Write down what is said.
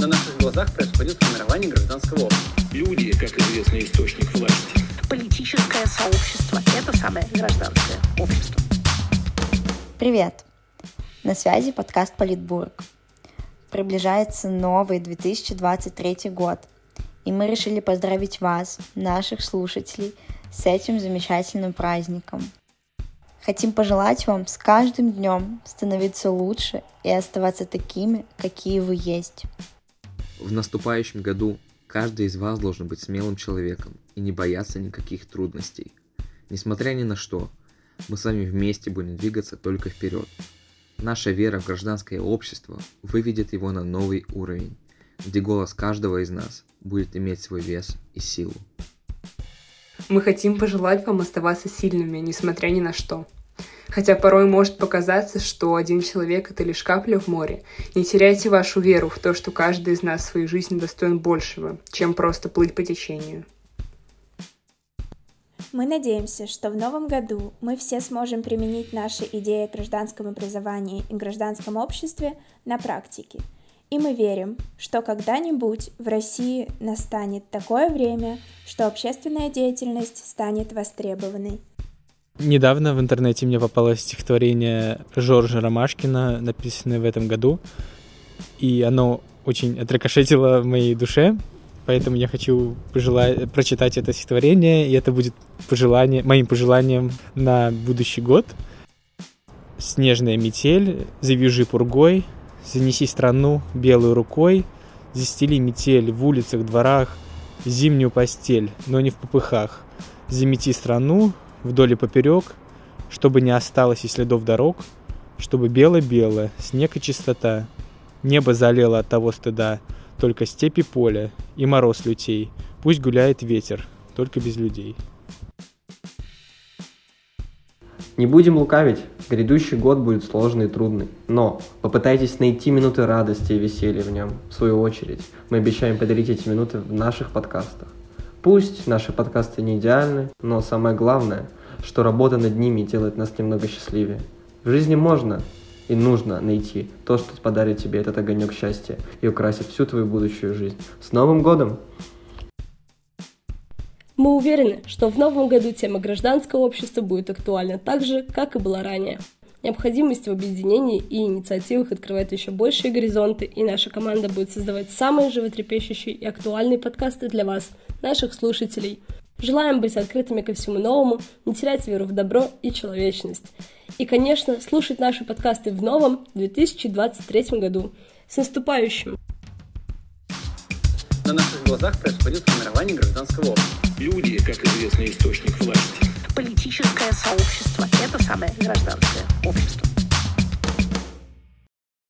На наших глазах происходит формирование гражданского общества. Люди, как известный источник власти. Политическое сообщество – это самое гражданское общество. Привет! На связи подкаст «Политбург». Приближается новый 2023 год, и мы решили поздравить вас, наших слушателей, с этим замечательным праздником. Хотим пожелать вам с каждым днем становиться лучше и оставаться такими, какие вы есть. В наступающем году каждый из вас должен быть смелым человеком и не бояться никаких трудностей. Несмотря ни на что, мы с вами вместе будем двигаться только вперед. Наша вера в гражданское общество выведет его на новый уровень, где голос каждого из нас будет иметь свой вес и силу. Мы хотим пожелать вам оставаться сильными, несмотря ни на что. Хотя порой может показаться, что один человек — это лишь капля в море. Не теряйте вашу веру в то, что каждый из нас в своей жизни достоин большего, чем просто плыть по течению. Мы надеемся, что в новом году мы все сможем применить наши идеи о гражданском образовании и гражданском обществе на практике. И мы верим, что когда-нибудь в России настанет такое время, что общественная деятельность станет востребованной. Недавно в интернете мне попалось стихотворение Жоржа Ромашкина, написанное в этом году, и оно очень отрикошетило в моей душе, поэтому я хочу пожелать, прочитать это стихотворение, и это будет пожелание, моим пожеланием на будущий год. Снежная метель, завяжи пургой, занеси страну белой рукой, застели метель в улицах, дворах, зимнюю постель, но не в попыхах. Замети страну вдоль и поперек, чтобы не осталось и следов дорог, чтобы бело-бело, снег и чистота, небо залило от того стыда, только степи поля и мороз лютей, пусть гуляет ветер, только без людей. Не будем лукавить, грядущий год будет сложный и трудный, но попытайтесь найти минуты радости и веселья в нем, в свою очередь. Мы обещаем подарить эти минуты в наших подкастах. Пусть наши подкасты не идеальны, но самое главное, что работа над ними делает нас немного счастливее. В жизни можно и нужно найти то, что подарит тебе этот огонек счастья и украсит всю твою будущую жизнь. С Новым годом! Мы уверены, что в новом году тема гражданского общества будет актуальна так же, как и была ранее. Необходимость в объединении и инициативах открывает еще большие горизонты, и наша команда будет создавать самые животрепещущие и актуальные подкасты для вас, наших слушателей. Желаем быть открытыми ко всему новому, не терять веру в добро и человечность. И, конечно, слушать наши подкасты в новом 2023 году. С наступающим! На наших глазах происходит формирование гражданского общества. Люди, как известный источник власти. Политическое сообщество – это самое гражданское общество.